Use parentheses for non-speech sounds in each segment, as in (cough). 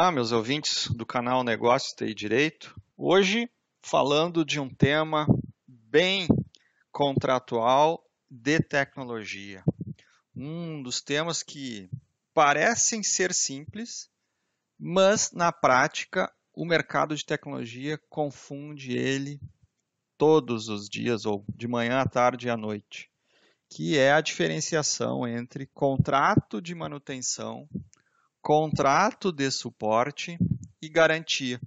Olá, meus ouvintes do canal Negócios TI Direito. Hoje, falando de um tema bem contratual de tecnologia. Um dos temas que parecem ser simples, mas na prática o mercado de tecnologia confunde ele todos os dias, ou de manhã à tarde e à noite, que é a diferenciação entre contrato de manutenção contrato de suporte e garantia.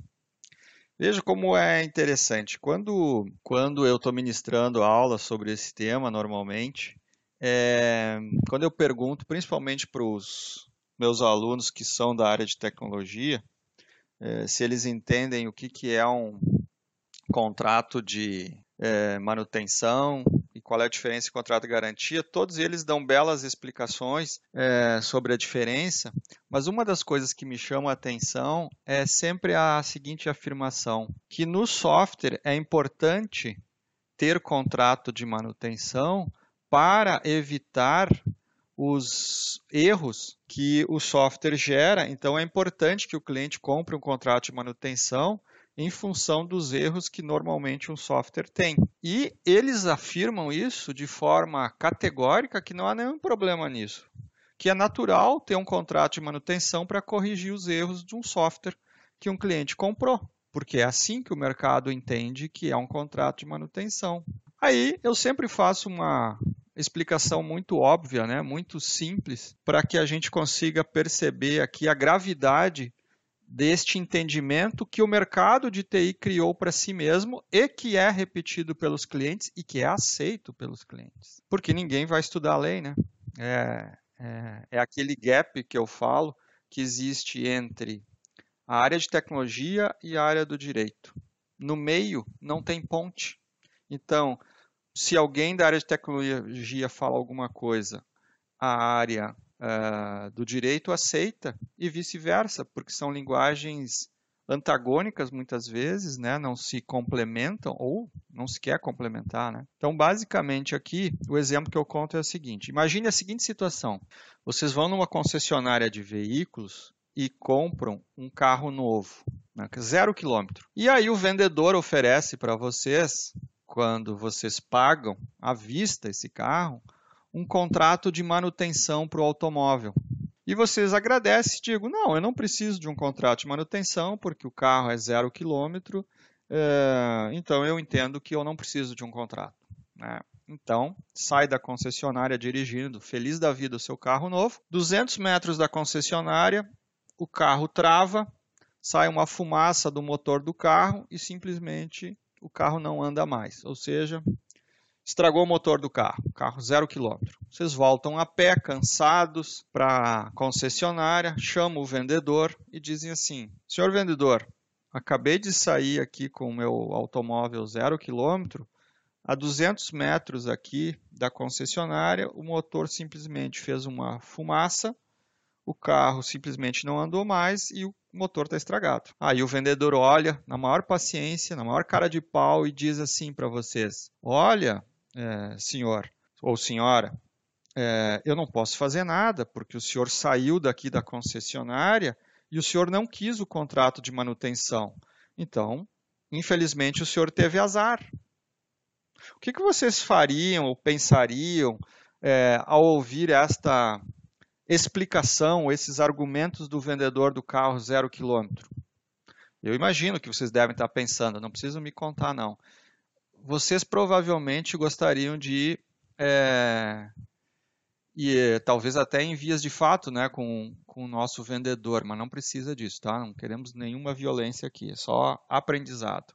Veja como é interessante. Quando, quando eu estou ministrando aula sobre esse tema, normalmente, é, quando eu pergunto, principalmente para os meus alunos que são da área de tecnologia, é, se eles entendem o que, que é um contrato de é, manutenção, qual é a diferença entre contrato e garantia, todos eles dão belas explicações é, sobre a diferença, mas uma das coisas que me chama a atenção é sempre a seguinte afirmação, que no software é importante ter contrato de manutenção para evitar os erros que o software gera. Então, é importante que o cliente compre um contrato de manutenção em função dos erros que normalmente um software tem. E eles afirmam isso de forma categórica que não há nenhum problema nisso, que é natural ter um contrato de manutenção para corrigir os erros de um software que um cliente comprou, porque é assim que o mercado entende que é um contrato de manutenção. Aí eu sempre faço uma explicação muito óbvia, né, muito simples, para que a gente consiga perceber aqui a gravidade deste entendimento que o mercado de TI criou para si mesmo e que é repetido pelos clientes e que é aceito pelos clientes. Porque ninguém vai estudar a lei, né? É, é, é aquele gap que eu falo que existe entre a área de tecnologia e a área do direito. No meio não tem ponte. Então, se alguém da área de tecnologia fala alguma coisa, a área uh, do direito aceita e vice-versa, porque são linguagens antagônicas muitas vezes, né, não se complementam ou não se quer complementar, né? Então, basicamente aqui, o exemplo que eu conto é o seguinte: imagine a seguinte situação: vocês vão numa concessionária de veículos e compram um carro novo, né, zero quilômetro. E aí o vendedor oferece para vocês, quando vocês pagam à vista esse carro, um contrato de manutenção para o automóvel. E vocês agradecem e digam, não, eu não preciso de um contrato de manutenção, porque o carro é zero quilômetro, é, então eu entendo que eu não preciso de um contrato. Né? Então, sai da concessionária dirigindo, feliz da vida, o seu carro novo. 200 metros da concessionária, o carro trava, sai uma fumaça do motor do carro e simplesmente o carro não anda mais. Ou seja, estragou o motor do carro, carro zero quilômetro. Vocês voltam a pé, cansados, para a concessionária, chamam o vendedor e dizem assim: Senhor vendedor, acabei de sair aqui com o meu automóvel zero quilômetro. A 200 metros aqui da concessionária, o motor simplesmente fez uma fumaça, o carro simplesmente não andou mais e o motor está estragado. Aí o vendedor olha na maior paciência, na maior cara de pau e diz assim para vocês: Olha, é, senhor ou senhora, é, eu não posso fazer nada porque o senhor saiu daqui da concessionária e o senhor não quis o contrato de manutenção. Então, infelizmente, o senhor teve azar. O que, que vocês fariam ou pensariam é, ao ouvir esta explicação, esses argumentos do vendedor do carro zero quilômetro? Eu imagino que vocês devem estar pensando, não preciso me contar não vocês provavelmente gostariam de é, e talvez até em vias de fato, né, com, com o nosso vendedor, mas não precisa disso, tá? Não queremos nenhuma violência aqui, é só aprendizado.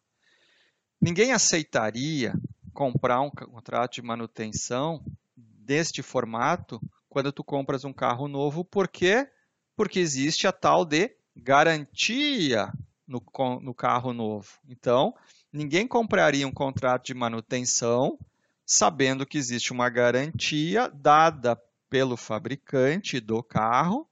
Ninguém aceitaria comprar um contrato de manutenção deste formato quando tu compras um carro novo, por quê? Porque existe a tal de garantia no, no carro novo. Então, Ninguém compraria um contrato de manutenção sabendo que existe uma garantia dada pelo fabricante do carro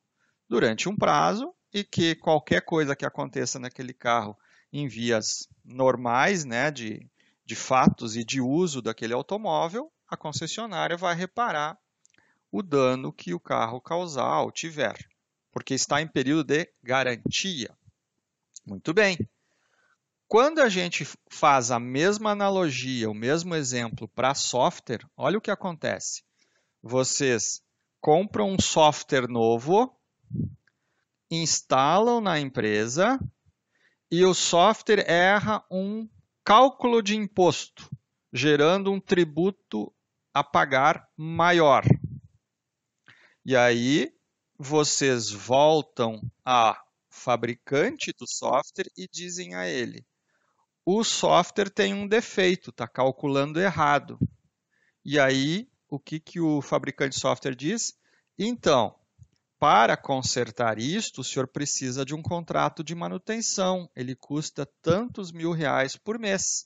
durante um prazo e que qualquer coisa que aconteça naquele carro em vias normais, né, de, de fatos e de uso daquele automóvel, a concessionária vai reparar o dano que o carro causar ou tiver, porque está em período de garantia. Muito bem. Quando a gente faz a mesma analogia, o mesmo exemplo para software, olha o que acontece. Vocês compram um software novo, instalam na empresa e o software erra um cálculo de imposto, gerando um tributo a pagar maior. E aí vocês voltam a fabricante do software e dizem a ele: o software tem um defeito, está calculando errado. E aí, o que, que o fabricante de software diz? Então, para consertar isto, o senhor precisa de um contrato de manutenção. Ele custa tantos mil reais por mês.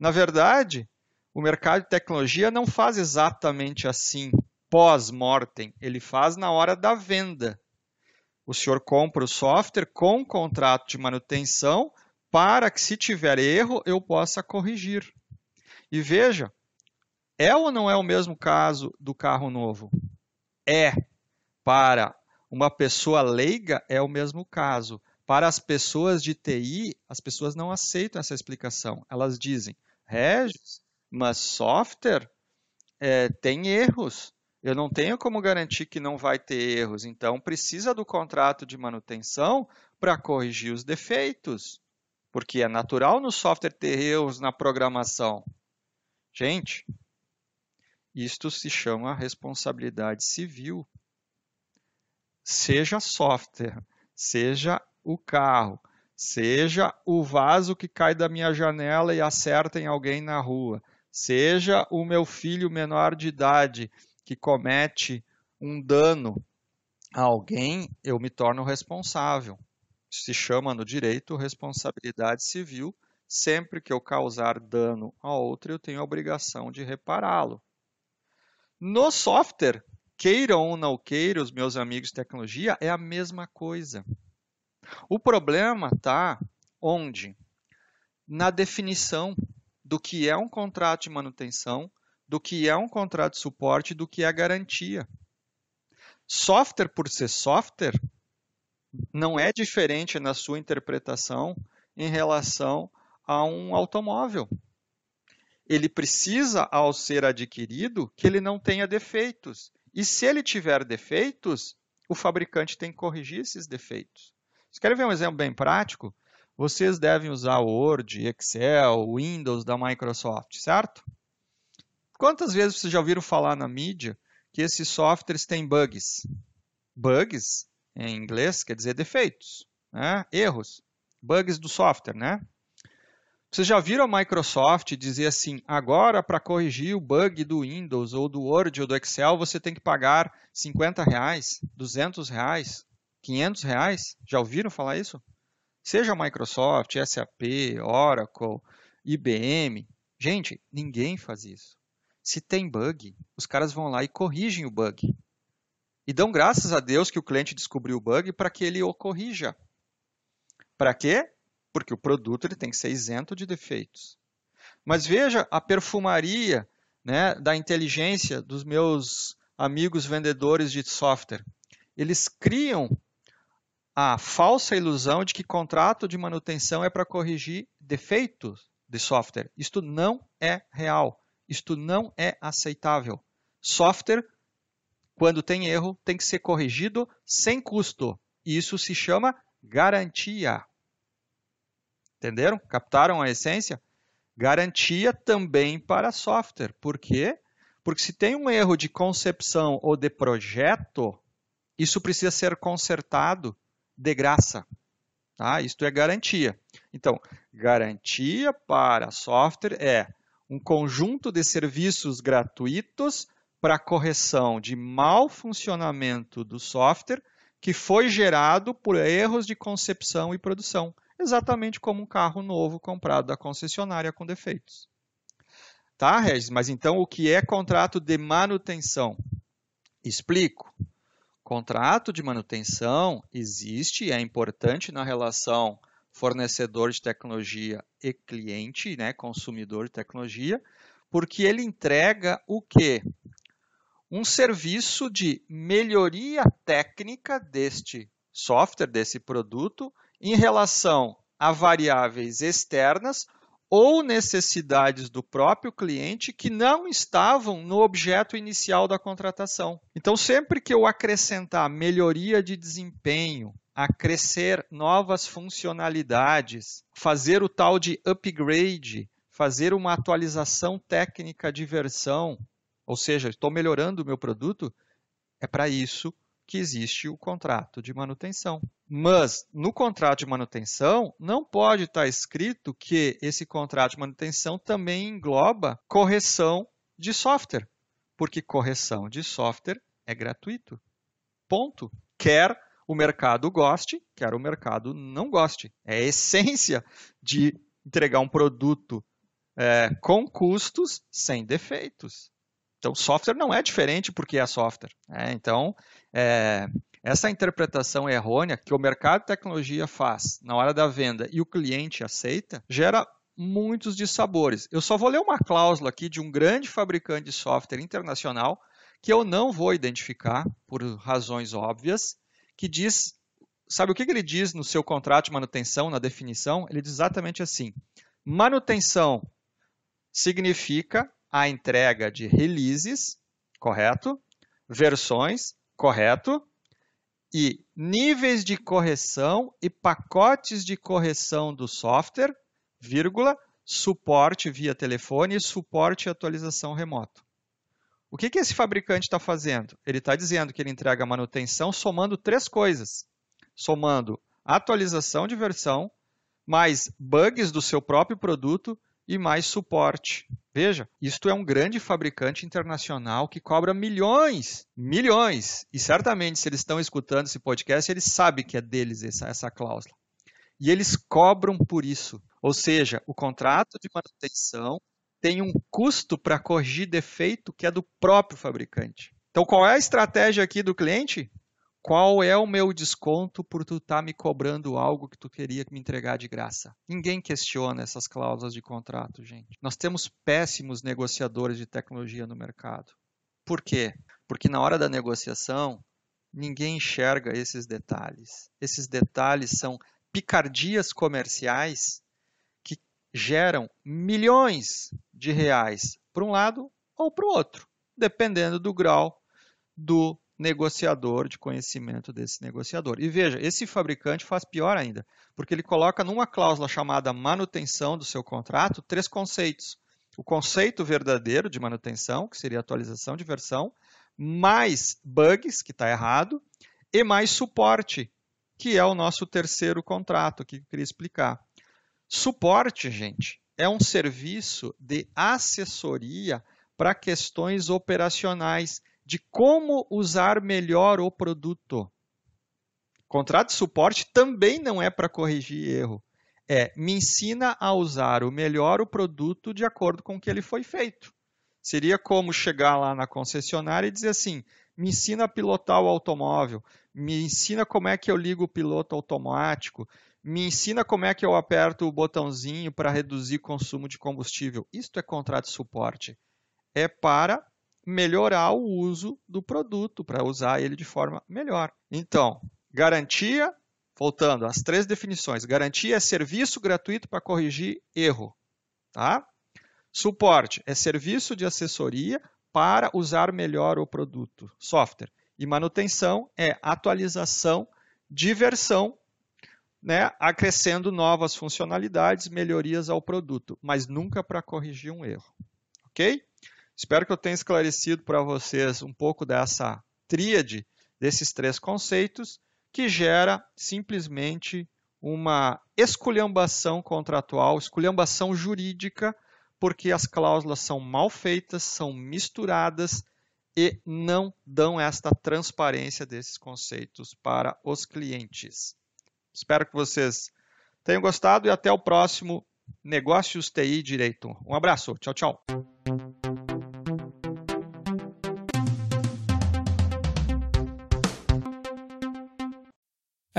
Na verdade, o mercado de tecnologia não faz exatamente assim, pós-mortem. Ele faz na hora da venda. O senhor compra o software com contrato de manutenção para que, se tiver erro, eu possa corrigir. E veja, é ou não é o mesmo caso do carro novo? É. Para uma pessoa leiga, é o mesmo caso. Para as pessoas de TI, as pessoas não aceitam essa explicação. Elas dizem, Regis, mas software é, tem erros. Eu não tenho como garantir que não vai ter erros. Então, precisa do contrato de manutenção para corrigir os defeitos porque é natural no software ter erros na programação. Gente, isto se chama responsabilidade civil. Seja software, seja o carro, seja o vaso que cai da minha janela e acerta em alguém na rua, seja o meu filho menor de idade que comete um dano a alguém, eu me torno responsável se chama no direito responsabilidade civil. Sempre que eu causar dano a outro, eu tenho a obrigação de repará-lo. No software, queiram ou não queiram, os meus amigos de tecnologia, é a mesma coisa. O problema está onde? Na definição do que é um contrato de manutenção, do que é um contrato de suporte, do que é garantia. Software por ser software não é diferente na sua interpretação em relação a um automóvel. Ele precisa, ao ser adquirido, que ele não tenha defeitos. E se ele tiver defeitos, o fabricante tem que corrigir esses defeitos. Vocês querem ver um exemplo bem prático? Vocês devem usar Word, Excel, Windows da Microsoft, certo? Quantas vezes vocês já ouviram falar na mídia que esses softwares têm bugs? Bugs, em inglês, quer dizer defeitos, né? erros, bugs do software, né? Vocês já viram a Microsoft dizer assim, agora para corrigir o bug do Windows ou do Word ou do Excel, você tem que pagar 50 reais, 200 reais, 500 reais? Já ouviram falar isso? Seja Microsoft, SAP, Oracle, IBM. Gente, ninguém faz isso. Se tem bug, os caras vão lá e corrigem o bug. E dão graças a Deus que o cliente descobriu o bug para que ele o corrija. Para quê? porque o produto ele tem que ser isento de defeitos. Mas veja a perfumaria né, da inteligência dos meus amigos vendedores de software. Eles criam a falsa ilusão de que contrato de manutenção é para corrigir defeitos de software. Isto não é real. Isto não é aceitável. Software, quando tem erro, tem que ser corrigido sem custo. Isso se chama garantia. Entenderam? Captaram a essência? Garantia também para software. Por quê? Porque se tem um erro de concepção ou de projeto, isso precisa ser consertado de graça. Tá? Isto é garantia. Então, garantia para software é um conjunto de serviços gratuitos para correção de mau funcionamento do software que foi gerado por erros de concepção e produção exatamente como um carro novo comprado da concessionária com defeitos. Tá, Regis? Mas então o que é contrato de manutenção? Explico. Contrato de manutenção existe e é importante na relação fornecedor de tecnologia e cliente, né, consumidor de tecnologia, porque ele entrega o quê? Um serviço de melhoria técnica deste software, desse produto, em relação a variáveis externas ou necessidades do próprio cliente que não estavam no objeto inicial da contratação. Então, sempre que eu acrescentar melhoria de desempenho, acrescer novas funcionalidades, fazer o tal de upgrade, fazer uma atualização técnica de versão, ou seja, estou melhorando o meu produto, é para isso que existe o contrato de manutenção. Mas no contrato de manutenção não pode estar escrito que esse contrato de manutenção também engloba correção de software, porque correção de software é gratuito. Ponto. Quer o mercado goste, quer o mercado não goste. É a (laughs) essência de entregar um produto é, com custos sem defeitos. Então, software não é diferente porque é software. Né? Então, é, essa interpretação errônea que o mercado de tecnologia faz na hora da venda e o cliente aceita, gera muitos dissabores. Eu só vou ler uma cláusula aqui de um grande fabricante de software internacional que eu não vou identificar por razões óbvias, que diz, sabe o que ele diz no seu contrato de manutenção, na definição? Ele diz exatamente assim: manutenção significa a entrega de releases, correto? Versões, correto? E níveis de correção e pacotes de correção do software, vírgula, suporte via telefone e suporte e atualização remoto. O que, que esse fabricante está fazendo? Ele está dizendo que ele entrega manutenção somando três coisas: somando atualização de versão, mais bugs do seu próprio produto e mais suporte. Veja, isto é um grande fabricante internacional que cobra milhões, milhões. E certamente, se eles estão escutando esse podcast, eles sabem que é deles essa, essa cláusula. E eles cobram por isso. Ou seja, o contrato de manutenção tem um custo para corrigir defeito que é do próprio fabricante. Então, qual é a estratégia aqui do cliente? Qual é o meu desconto por tu estar tá me cobrando algo que tu queria me entregar de graça? Ninguém questiona essas cláusulas de contrato, gente. Nós temos péssimos negociadores de tecnologia no mercado. Por quê? Porque na hora da negociação, ninguém enxerga esses detalhes. Esses detalhes são picardias comerciais que geram milhões de reais para um lado ou para o outro, dependendo do grau do negociador de conhecimento desse negociador. E veja, esse fabricante faz pior ainda, porque ele coloca numa cláusula chamada manutenção do seu contrato três conceitos. O conceito verdadeiro de manutenção, que seria atualização de versão, mais bugs, que está errado, e mais suporte, que é o nosso terceiro contrato, que eu queria explicar. Suporte, gente, é um serviço de assessoria para questões operacionais de como usar melhor o produto. Contrato de suporte também não é para corrigir erro. É me ensina a usar o melhor o produto de acordo com o que ele foi feito. Seria como chegar lá na concessionária e dizer assim: me ensina a pilotar o automóvel, me ensina como é que eu ligo o piloto automático, me ensina como é que eu aperto o botãozinho para reduzir consumo de combustível. Isto é contrato de suporte. É para melhorar o uso do produto, para usar ele de forma melhor. Então, garantia, voltando às três definições: garantia é serviço gratuito para corrigir erro. Tá? Suporte é serviço de assessoria para usar melhor o produto, software. E manutenção é atualização de versão, né, acrescendo novas funcionalidades, melhorias ao produto, mas nunca para corrigir um erro. Ok? Espero que eu tenha esclarecido para vocês um pouco dessa tríade desses três conceitos que gera simplesmente uma esculhambação contratual, esculhambação jurídica, porque as cláusulas são mal feitas, são misturadas e não dão esta transparência desses conceitos para os clientes. Espero que vocês tenham gostado e até o próximo Negócios TI Direito. Um abraço, tchau, tchau.